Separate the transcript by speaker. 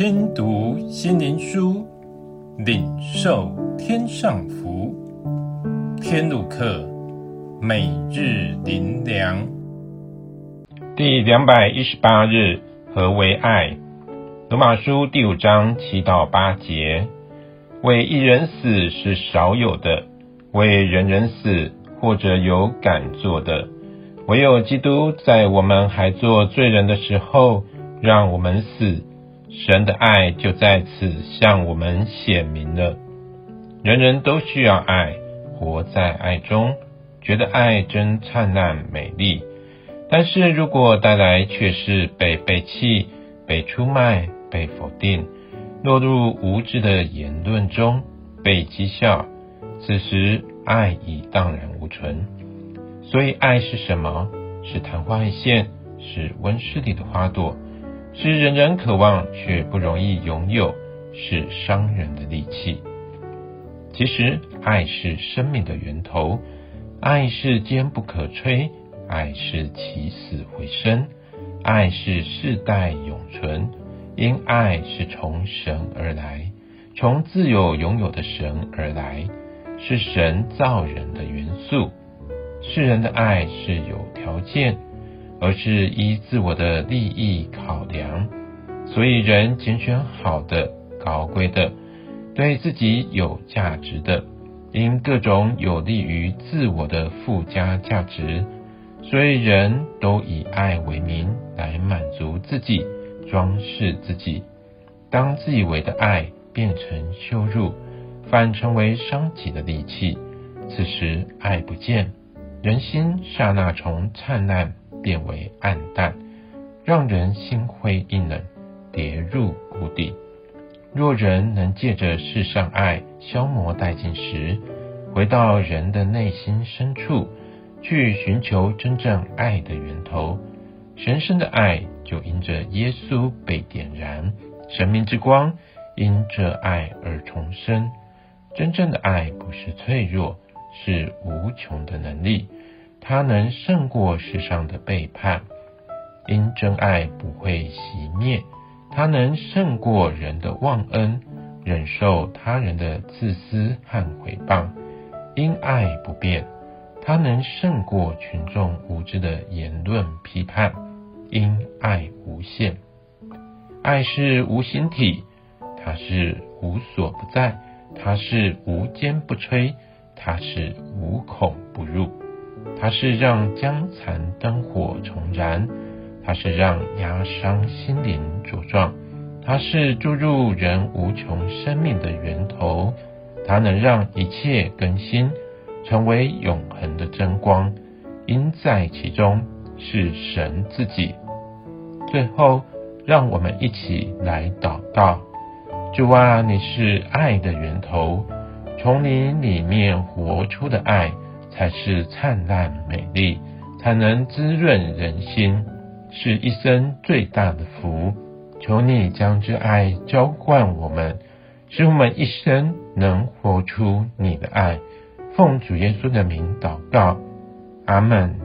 Speaker 1: 听读心灵书，领受天上福。天路客，每日灵粮，
Speaker 2: 第两百一十八日，何为爱？罗马书第五章七到八节：为一人死是少有的，为人人死，或者有敢做的。唯有基督在我们还做罪人的时候，让我们死。神的爱就在此向我们显明了。人人都需要爱，活在爱中，觉得爱真灿烂美丽。但是如果带来却是被背弃、被出卖、被否定，落入无知的言论中，被讥笑，此时爱已荡然无存。所以爱是什么？是昙花一现，是温室里的花朵。是人人渴望却不容易拥有，是伤人的利器。其实，爱是生命的源头，爱是坚不可摧，爱是起死回生，爱是世代永存。因爱是从神而来，从自有拥有的神而来，是神造人的元素。世人的爱是有条件。而是依自我的利益考量，所以人拣选好的、高贵的、对自己有价值的，因各种有利于自我的附加价值，所以人都以爱为名来满足自己、装饰自己。当自以为的爱变成羞辱，反成为伤己的利器，此时爱不见，人心刹那从灿烂。变为暗淡，让人心灰意冷，跌入谷底。若人能借着世上爱消磨殆尽时，回到人的内心深处，去寻求真正爱的源头，神圣的爱就因着耶稣被点燃，神明之光因这爱而重生。真正的爱不是脆弱，是无穷的能力。它能胜过世上的背叛，因真爱不会熄灭；它能胜过人的忘恩，忍受他人的自私和毁谤，因爱不变；它能胜过群众无知的言论批判，因爱无限。爱是无形体，它是无所不在，它是无坚不摧，它是无孔不入。它是让将残灯火重燃，它是让压伤心灵茁壮，它是注入人无穷生命的源头，它能让一切更新，成为永恒的真光，因在其中是神自己。最后，让我们一起来祷告：主啊，你是爱的源头，从你里面活出的爱。才是灿烂美丽，才能滋润人心，是一生最大的福。求你将这爱浇灌我们，使我们一生能活出你的爱。奉主耶稣的名祷告，阿门。